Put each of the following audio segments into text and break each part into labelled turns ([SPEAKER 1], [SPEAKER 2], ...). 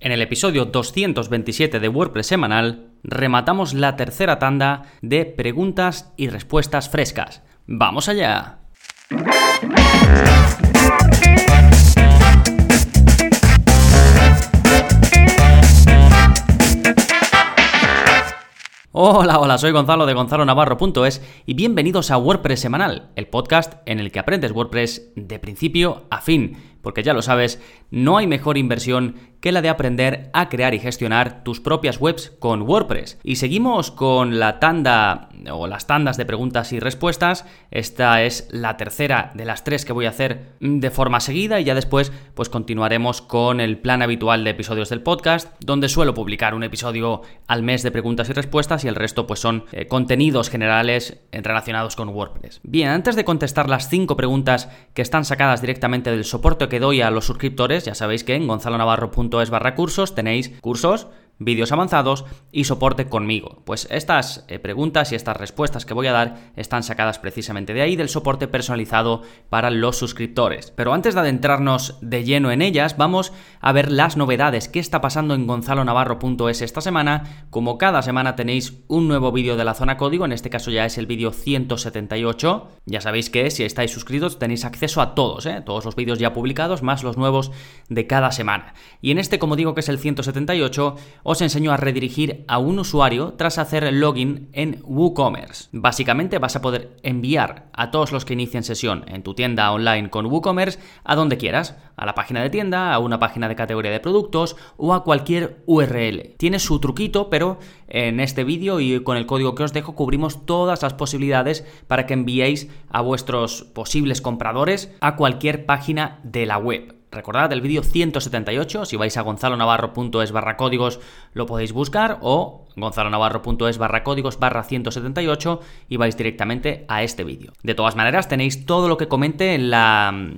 [SPEAKER 1] En el episodio 227 de WordPress semanal, rematamos la tercera tanda de preguntas y respuestas frescas. ¡Vamos allá! Hola, hola, soy Gonzalo de gonzalonavarro.es y bienvenidos a WordPress Semanal, el podcast en el que aprendes WordPress de principio a fin, porque ya lo sabes, no hay mejor inversión que la de aprender a crear y gestionar tus propias webs con WordPress. Y seguimos con la tanda o las tandas de preguntas y respuestas. Esta es la tercera de las tres que voy a hacer de forma seguida y ya después pues continuaremos con el plan habitual de episodios del podcast, donde suelo publicar un episodio al mes de preguntas y respuestas y el resto pues son eh, contenidos generales relacionados con WordPress. Bien, antes de contestar las cinco preguntas que están sacadas directamente del soporte que doy a los suscriptores, ya sabéis que en gonzalonavarro.es barra cursos tenéis cursos vídeos avanzados y soporte conmigo. Pues estas eh, preguntas y estas respuestas que voy a dar están sacadas precisamente de ahí, del soporte personalizado para los suscriptores. Pero antes de adentrarnos de lleno en ellas, vamos a ver las novedades, qué está pasando en gonzalonavarro.es esta semana. Como cada semana tenéis un nuevo vídeo de la zona código, en este caso ya es el vídeo 178. Ya sabéis que si estáis suscritos tenéis acceso a todos, ¿eh? todos los vídeos ya publicados, más los nuevos de cada semana. Y en este, como digo que es el 178, os enseño a redirigir a un usuario tras hacer login en WooCommerce. Básicamente vas a poder enviar a todos los que inicien sesión en tu tienda online con WooCommerce a donde quieras, a la página de tienda, a una página de categoría de productos o a cualquier URL. Tiene su truquito, pero en este vídeo y con el código que os dejo cubrimos todas las posibilidades para que enviéis a vuestros posibles compradores a cualquier página de la web. Recordad el vídeo 178, si vais a gonzalonavarro.es barra códigos lo podéis buscar o gonzalonavarro.es barra códigos barra 178 y vais directamente a este vídeo. De todas maneras tenéis todo lo que comente en la,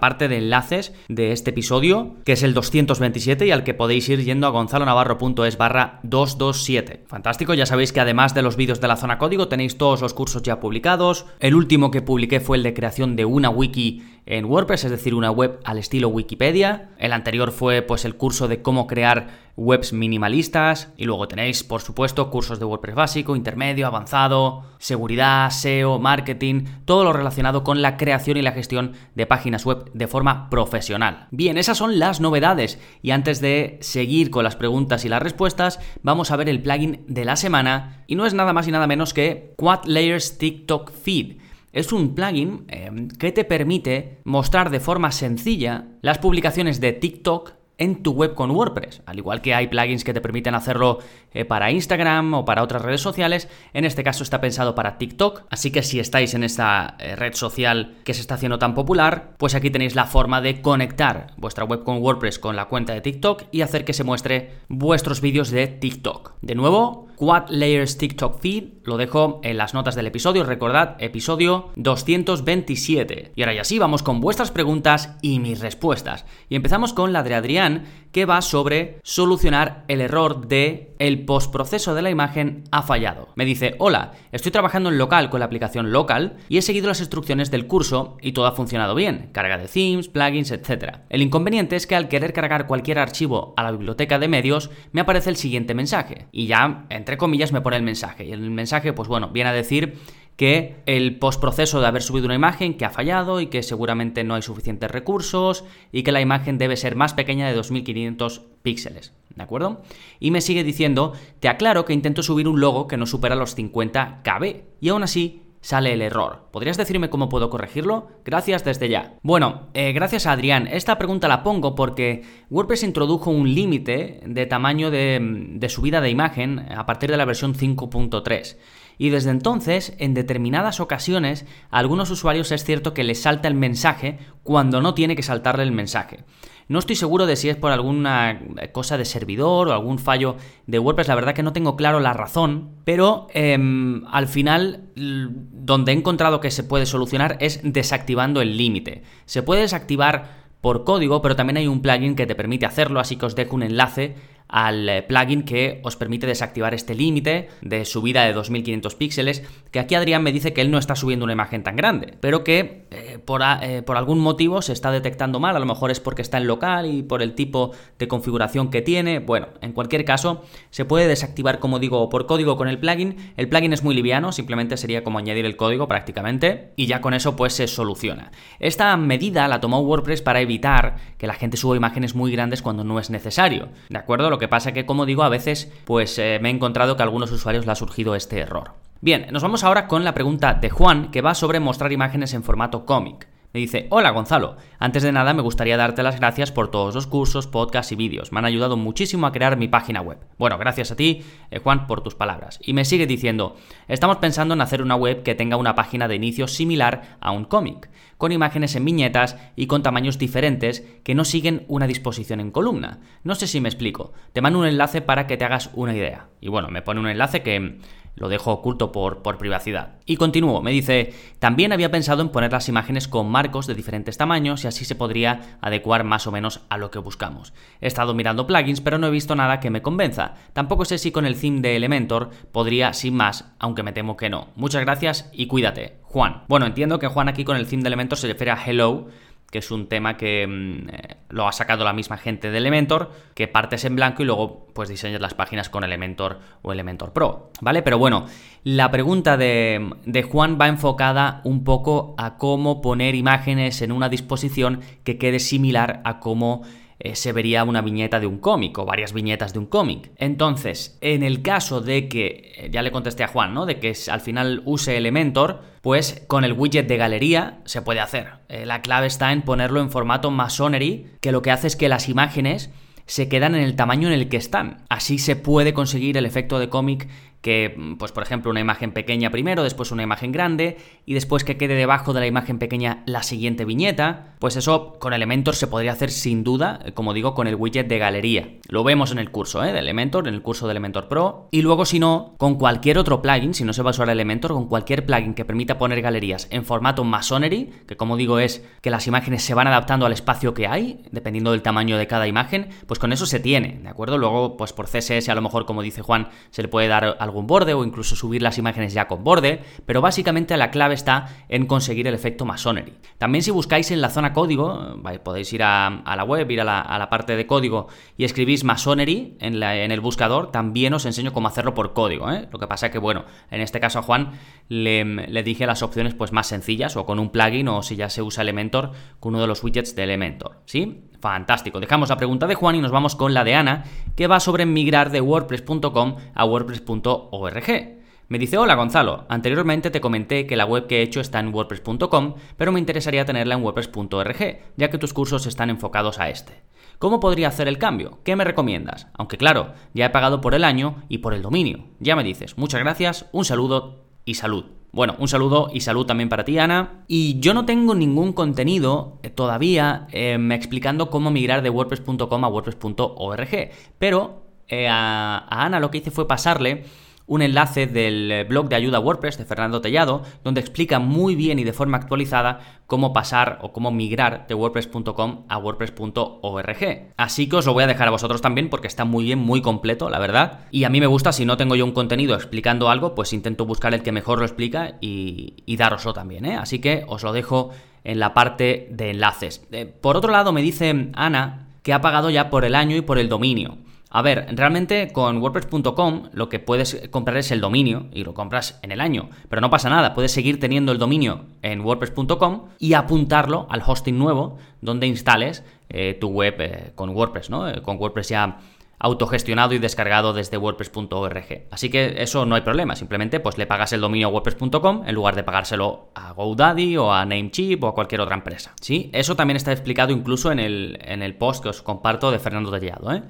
[SPEAKER 1] parte de enlaces de este episodio, que es el 227 y al que podéis ir yendo a gonzalonavarro.es barra 227. Fantástico, ya sabéis que además de los vídeos de la zona código tenéis todos los cursos ya publicados. El último que publiqué fue el de creación de una wiki en WordPress, es decir, una web al estilo Wikipedia. El anterior fue pues el curso de cómo crear webs minimalistas y luego tenéis, por supuesto, cursos de WordPress básico, intermedio, avanzado, seguridad, SEO, marketing, todo lo relacionado con la creación y la gestión de páginas web de forma profesional. Bien, esas son las novedades y antes de seguir con las preguntas y las respuestas, vamos a ver el plugin de la semana y no es nada más y nada menos que Quad Layers TikTok Feed. Es un plugin eh, que te permite mostrar de forma sencilla las publicaciones de TikTok en tu web con WordPress. Al igual que hay plugins que te permiten hacerlo eh, para Instagram o para otras redes sociales, en este caso está pensado para TikTok. Así que si estáis en esta eh, red social que se está haciendo tan popular, pues aquí tenéis la forma de conectar vuestra web con WordPress con la cuenta de TikTok y hacer que se muestre vuestros vídeos de TikTok. De nuevo, Quad Layers TikTok Feed lo dejo en las notas del episodio. Recordad, episodio 227. Y ahora ya sí, vamos con vuestras preguntas y mis respuestas. Y empezamos con la de Adrián, que va sobre solucionar el error de el postproceso de la imagen ha fallado. Me dice, hola, estoy trabajando en local con la aplicación local y he seguido las instrucciones del curso y todo ha funcionado bien, carga de themes, plugins, etc. El inconveniente es que al querer cargar cualquier archivo a la biblioteca de medios, me aparece el siguiente mensaje. Y ya, entre comillas, me pone el mensaje. Y el mensaje, pues bueno, viene a decir que el postproceso de haber subido una imagen que ha fallado y que seguramente no hay suficientes recursos y que la imagen debe ser más pequeña de 2500 píxeles. ¿De acuerdo? Y me sigue diciendo, te aclaro que intento subir un logo que no supera los 50 KB y aún así sale el error. ¿Podrías decirme cómo puedo corregirlo? Gracias desde ya. Bueno, eh, gracias a Adrián. Esta pregunta la pongo porque WordPress introdujo un límite de tamaño de, de subida de imagen a partir de la versión 5.3 y desde entonces, en determinadas ocasiones, a algunos usuarios es cierto que les salta el mensaje cuando no tiene que saltarle el mensaje. No estoy seguro de si es por alguna cosa de servidor o algún fallo de WordPress, la verdad que no tengo claro la razón, pero em, al final donde he encontrado que se puede solucionar es desactivando el límite. Se puede desactivar por código, pero también hay un plugin que te permite hacerlo, así que os dejo un enlace al eh, plugin que os permite desactivar este límite de subida de 2500 píxeles, que aquí Adrián me dice que él no está subiendo una imagen tan grande, pero que eh, por, eh, por, algún motivo se está detectando mal, a lo mejor es porque está en local y por el tipo de configuración que tiene, bueno, en cualquier caso se puede desactivar como digo por código con el plugin, el plugin es muy liviano, simplemente sería como añadir el código prácticamente y ya con eso pues se soluciona. Esta medida la tomó WordPress para evitar que la gente suba imágenes muy grandes cuando no es necesario, ¿de acuerdo? Lo que pasa que, como digo, a veces pues eh, me he encontrado que a algunos usuarios le ha surgido este error. Bien, nos vamos ahora con la pregunta de Juan, que va sobre mostrar imágenes en formato cómic. Me dice, hola Gonzalo, antes de nada me gustaría darte las gracias por todos los cursos, podcasts y vídeos. Me han ayudado muchísimo a crear mi página web. Bueno, gracias a ti, eh, Juan, por tus palabras. Y me sigue diciendo, estamos pensando en hacer una web que tenga una página de inicio similar a un cómic con imágenes en viñetas y con tamaños diferentes que no siguen una disposición en columna. No sé si me explico. Te mando un enlace para que te hagas una idea. Y bueno, me pone un enlace que lo dejo oculto por, por privacidad. Y continúo, me dice, también había pensado en poner las imágenes con marcos de diferentes tamaños y así se podría adecuar más o menos a lo que buscamos. He estado mirando plugins, pero no he visto nada que me convenza. Tampoco sé si con el theme de Elementor podría sin más, aunque me temo que no. Muchas gracias y cuídate. Juan. Bueno, entiendo que Juan aquí con el theme de Elementor se refiere a Hello, que es un tema que mm, eh, lo ha sacado la misma gente de Elementor, que partes en blanco y luego pues diseñas las páginas con Elementor o Elementor Pro, ¿vale? Pero bueno, la pregunta de, de Juan va enfocada un poco a cómo poner imágenes en una disposición que quede similar a cómo eh, se vería una viñeta de un cómic o varias viñetas de un cómic. Entonces, en el caso de que, eh, ya le contesté a Juan, ¿no? De que al final use Elementor, pues con el widget de galería se puede hacer. Eh, la clave está en ponerlo en formato Masonry, que lo que hace es que las imágenes se quedan en el tamaño en el que están. Así se puede conseguir el efecto de cómic que, pues por ejemplo, una imagen pequeña primero, después una imagen grande, y después que quede debajo de la imagen pequeña la siguiente viñeta, pues eso con Elementor se podría hacer sin duda, como digo, con el widget de galería. Lo vemos en el curso ¿eh? de Elementor, en el curso de Elementor Pro, y luego si no, con cualquier otro plugin, si no se va a usar Elementor, con cualquier plugin que permita poner galerías en formato Masonry, que como digo es que las imágenes se van adaptando al espacio que hay, dependiendo del tamaño de cada imagen, pues con eso se tiene, ¿de acuerdo? Luego, pues por CSS a lo mejor, como dice Juan, se le puede dar algo algún borde o incluso subir las imágenes ya con borde, pero básicamente la clave está en conseguir el efecto Masonry. También si buscáis en la zona código, podéis ir a, la web, ir a la, parte de código y escribís Masonry en, el buscador, también os enseño cómo hacerlo por código. ¿eh? Lo que pasa que, bueno, en este caso a Juan le, le, dije las opciones pues más sencillas o con un plugin o si ya se usa Elementor con uno de los widgets de Elementor, ¿sí? Fantástico. Dejamos la pregunta de Juan y nos vamos con la de Ana, que va sobre migrar de wordpress.com a wordpress.org. Me dice, hola Gonzalo, anteriormente te comenté que la web que he hecho está en wordpress.com, pero me interesaría tenerla en wordpress.org, ya que tus cursos están enfocados a este. ¿Cómo podría hacer el cambio? ¿Qué me recomiendas? Aunque claro, ya he pagado por el año y por el dominio. Ya me dices, muchas gracias, un saludo y salud. Bueno, un saludo y salud también para ti, Ana. Y yo no tengo ningún contenido eh, todavía em, explicando cómo migrar de wordpress.com a wordpress.org, pero eh, a Ana lo que hice fue pasarle un enlace del eh, blog de ayuda WordPress de Fernando Tellado, donde explica muy bien y de forma actualizada cómo pasar o cómo migrar de wordpress.com a wordpress.org. Así que os lo voy a dejar a vosotros también porque está muy bien, muy completo, la verdad. Y a mí me gusta, si no tengo yo un contenido explicando algo, pues intento buscar el que mejor lo explica y, daroslo también, ¿eh? Así que os lo dejo en la parte de enlaces. Eh, por otro lado, me dice Ana que ha pagado ya por el año y por el dominio. A ver, realmente con WordPress.com lo que puedes comprar es el dominio y lo compras en el año, pero no pasa nada, puedes seguir teniendo el dominio en WordPress.com y apuntarlo al hosting nuevo donde instales eh, tu web eh, con WordPress, ¿no? Eh, con WordPress ya autogestionado y descargado desde wordpress.org. Así que eso no hay problema, simplemente pues le pagas el dominio a wordpress.com en lugar de pagárselo a GoDaddy o a Namecheap o a cualquier otra empresa. ¿Sí? Eso también está explicado incluso en el, en el post que os comparto de Fernando Tellado, ¿eh?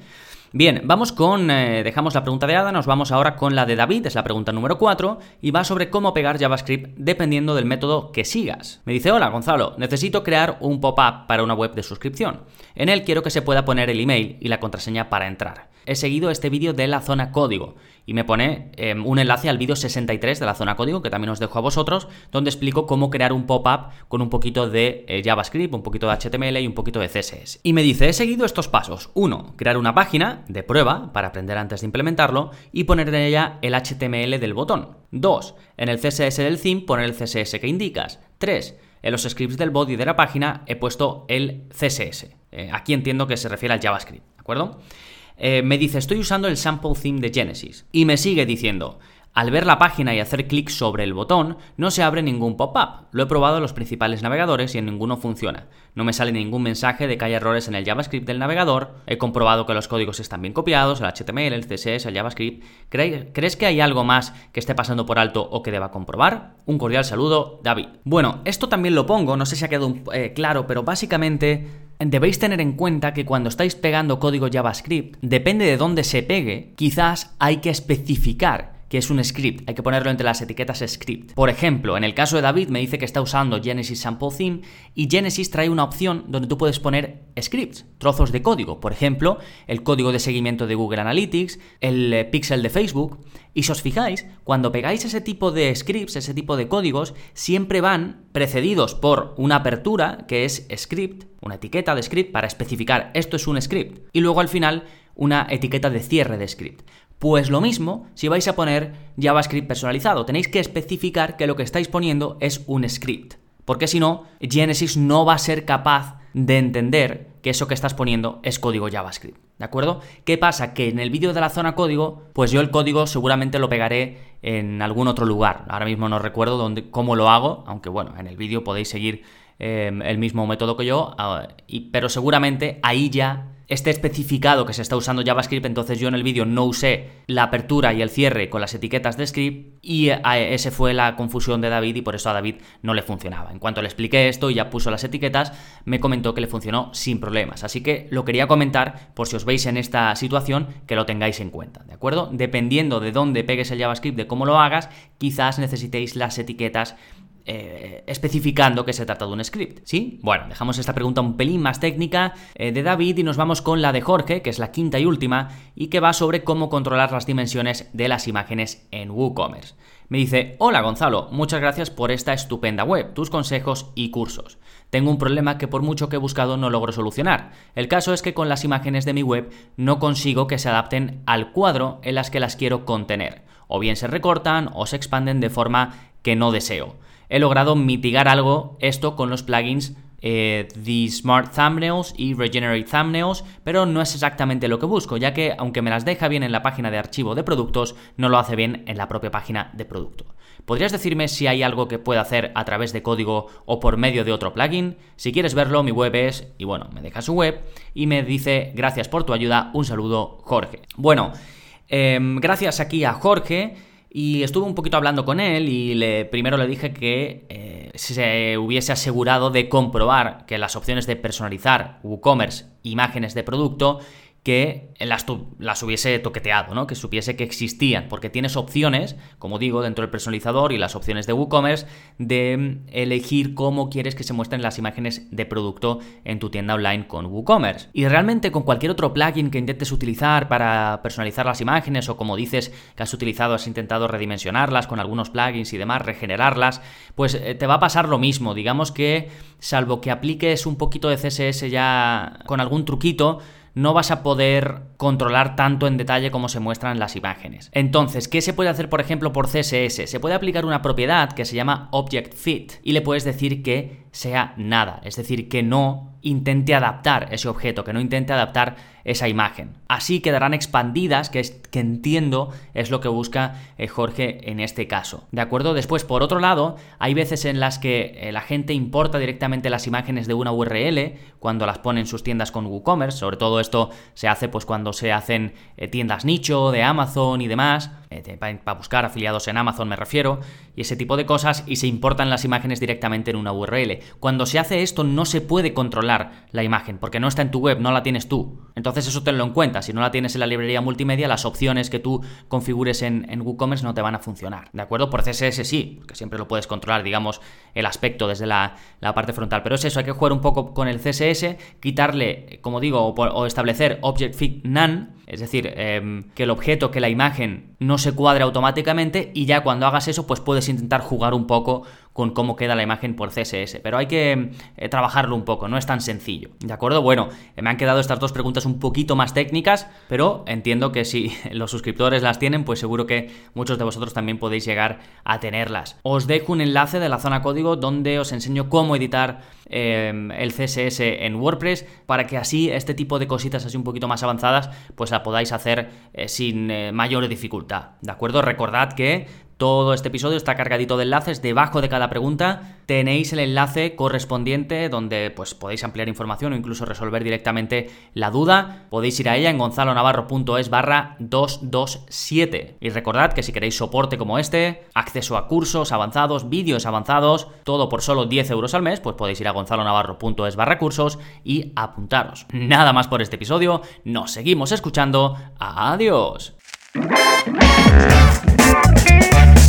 [SPEAKER 1] Bien, vamos con, eh, dejamos la pregunta de Ada, nos vamos ahora con la de David, es la pregunta número 4, y va sobre cómo pegar JavaScript dependiendo del método que sigas. Me dice, hola Gonzalo, necesito crear un pop-up para una web de suscripción. En él quiero que se pueda poner el email y la contraseña para entrar. He seguido este vídeo de la zona código y me pone em, un enlace al vídeo 63 de la zona código que también os dejo a vosotros, donde explico cómo crear un pop-up con un poquito de eh, JavaScript, un poquito de HTML y un poquito de CSS. Y me dice, he seguido estos pasos. Uno, crear una página de prueba para aprender antes de implementarlo y poner en ella el HTML del botón. Dos, en el CSS del theme poner el CSS que indicas. Tres, en los scripts del body de la página he puesto el CSS. Eh, aquí entiendo que se refiere al JavaScript, ¿de acuerdo? Eh, me dice, estoy usando el sample theme de Genesis. Y me sigue diciendo, al ver la página y hacer clic sobre el botón, no se abre ningún pop-up. Lo he probado en los principales navegadores y en ninguno funciona. No me sale ningún mensaje de que haya errores en el JavaScript del navegador. He comprobado que los códigos están bien copiados, el HTML, el CSS, el JavaScript. ¿Crees que hay algo más que esté pasando por alto o que deba comprobar? Un cordial saludo, David. Bueno, esto también lo pongo, no sé si ha quedado eh, claro, pero básicamente debéis tener en cuenta que cuando estáis pegando código JavaScript, depende de dónde se pegue, quizás hay que especificar que es un script, hay que ponerlo entre las etiquetas script. Por ejemplo, en el caso de David me dice que está usando Genesis Sample Theme y Genesis trae una opción donde tú puedes poner scripts, trozos de código, por ejemplo, el código de seguimiento de Google Analytics, el eh, pixel de Facebook, y si os fijáis, cuando pegáis ese tipo de scripts, ese tipo de códigos, siempre van precedidos por una apertura que es script, una etiqueta de script para especificar esto es un script, y luego al final una etiqueta de cierre de script. Pues lo mismo si vais a poner JavaScript personalizado. Tenéis que especificar que lo que estáis poniendo es un script. Porque si no, Genesis no va a ser capaz de entender que eso que estás poniendo es código JavaScript. ¿De acuerdo? ¿Qué pasa? Que en el vídeo de la zona código, pues yo el código seguramente lo pegaré en algún otro lugar. Ahora mismo no recuerdo dónde, cómo lo hago, aunque bueno, en el vídeo podéis seguir eh, el mismo método que yo, ah, pero seguramente ahí ya esté especificado que se está usando JavaScript, entonces yo en el vídeo no usé la apertura y el cierre con las etiquetas de script y ese fue la confusión de David y por eso a David no le funcionaba. En cuanto le expliqué esto y ya puso las etiquetas, me comentó que le funcionó sin problemas. Así que lo quería comentar por si os veis en esta situación que lo tengáis en cuenta, ¿de acuerdo? Dependiendo de dónde pegues el JavaScript, de cómo lo hagas, quizás necesitéis las etiquetas eh, especificando que se trata de un script, ¿sí? Bueno, dejamos esta pregunta un pelín más técnica eh, de David y nos vamos con la de Jorge, que es la quinta y última, y que va sobre cómo controlar las dimensiones de las imágenes en WooCommerce. Me dice, hola Gonzalo, muchas gracias por esta estupenda web, tus consejos y cursos. Tengo un problema que por mucho que he buscado no logro solucionar. El caso es que con las imágenes de mi web no consigo que se adapten al cuadro en las que las quiero contener. O bien se recortan o se expanden de forma que no deseo he logrado mitigar algo esto con los plugins eh, The Smart Thumbnails y Regenerate Thumbnails, pero no es exactamente lo que busco, ya que aunque me las deja bien en la página de archivo de productos, no lo hace bien en la propia página de producto. ¿Podrías decirme si hay algo que pueda hacer a través de código o por medio de otro plugin? Si quieres verlo, mi web es, y bueno, me deja su web y me dice, gracias por tu ayuda, un saludo, Jorge. Bueno, em, gracias aquí a Jorge. Y estuve un poquito hablando con él y le, primero le dije que eh, se hubiese asegurado de comprobar que las opciones de personalizar WooCommerce imágenes de producto que las, las, hubiese toqueteado, ¿no? que supiese que existían, porque tienes opciones, como digo, dentro del personalizador y las opciones de WooCommerce, de mm, elegir cómo quieres que se muestren las imágenes de producto en tu tienda online con WooCommerce. Y realmente con cualquier otro plugin que intentes utilizar para personalizar las imágenes, o como dices que has utilizado, has intentado redimensionarlas con algunos plugins y demás, regenerarlas, pues eh, te va a pasar lo mismo. Digamos que, salvo que apliques un poquito de CSS ya con algún truquito, no vas a poder controlar tanto en detalle como se muestran las imágenes. Entonces, ¿qué se puede hacer, por ejemplo, por CSS? Se puede aplicar una propiedad que se llama Object Fit y le puedes decir que sea nada, es decir, que no intente adaptar ese objeto, que no intente adaptar esa imagen. Así quedarán expandidas, que, es, que entiendo es lo que busca eh, Jorge en este caso. ¿De acuerdo? Después, por otro lado, hay veces en las que eh, la gente importa directamente las imágenes de una URL cuando las pone en sus tiendas con WooCommerce. Sobre todo esto se hace pues cuando se hacen eh, tiendas nicho de Amazon y demás. Eh, para buscar afiliados en Amazon me refiero, y ese tipo de cosas, y se importan las imágenes directamente en una URL. Cuando se hace esto no se puede controlar la imagen, porque no está en tu web, no la tienes tú. Entonces eso tenlo en cuenta, si no la tienes en la librería multimedia, las opciones que tú configures en, en WooCommerce no te van a funcionar, ¿de acuerdo? Por CSS sí, porque siempre lo puedes controlar, digamos, el aspecto desde la, parte frontal, pero es eso, hay que jugar un poco con el CSS, quitarle, como digo, o, establecer Object Fit None, es decir, em, que el objeto, que la imagen no se cuadre automáticamente y ya cuando hagas eso, pues puedes intentar jugar un poco con cómo queda la imagen por CSS. Pero hay que eh, trabajarlo un poco, no es tan sencillo. ¿De acuerdo? Bueno, me han quedado estas dos preguntas un poquito más técnicas, pero entiendo que si los suscriptores las tienen, pues seguro que muchos de vosotros también podéis llegar a tenerlas. Os dejo un enlace de la zona código donde os enseño cómo editar em, el CSS en WordPress para que así este tipo de cositas así un poquito más avanzadas pues la podáis hacer eh, sin eh, mayor dificultad. ¿De acuerdo? Recordad que todo este episodio está cargadito de enlaces. Debajo de cada pregunta tenéis el enlace correspondiente donde pues, podéis ampliar información o incluso resolver directamente la duda. Podéis ir a ella en gonzalonavarro.es barra 227. Y recordad que si queréis soporte como este, acceso a cursos avanzados, vídeos avanzados, todo por solo 10 euros al mes, pues podéis ir a gonzalonavarro.es barra cursos y apuntaros. Nada más por este episodio. Nos seguimos escuchando. Adiós. Thank you.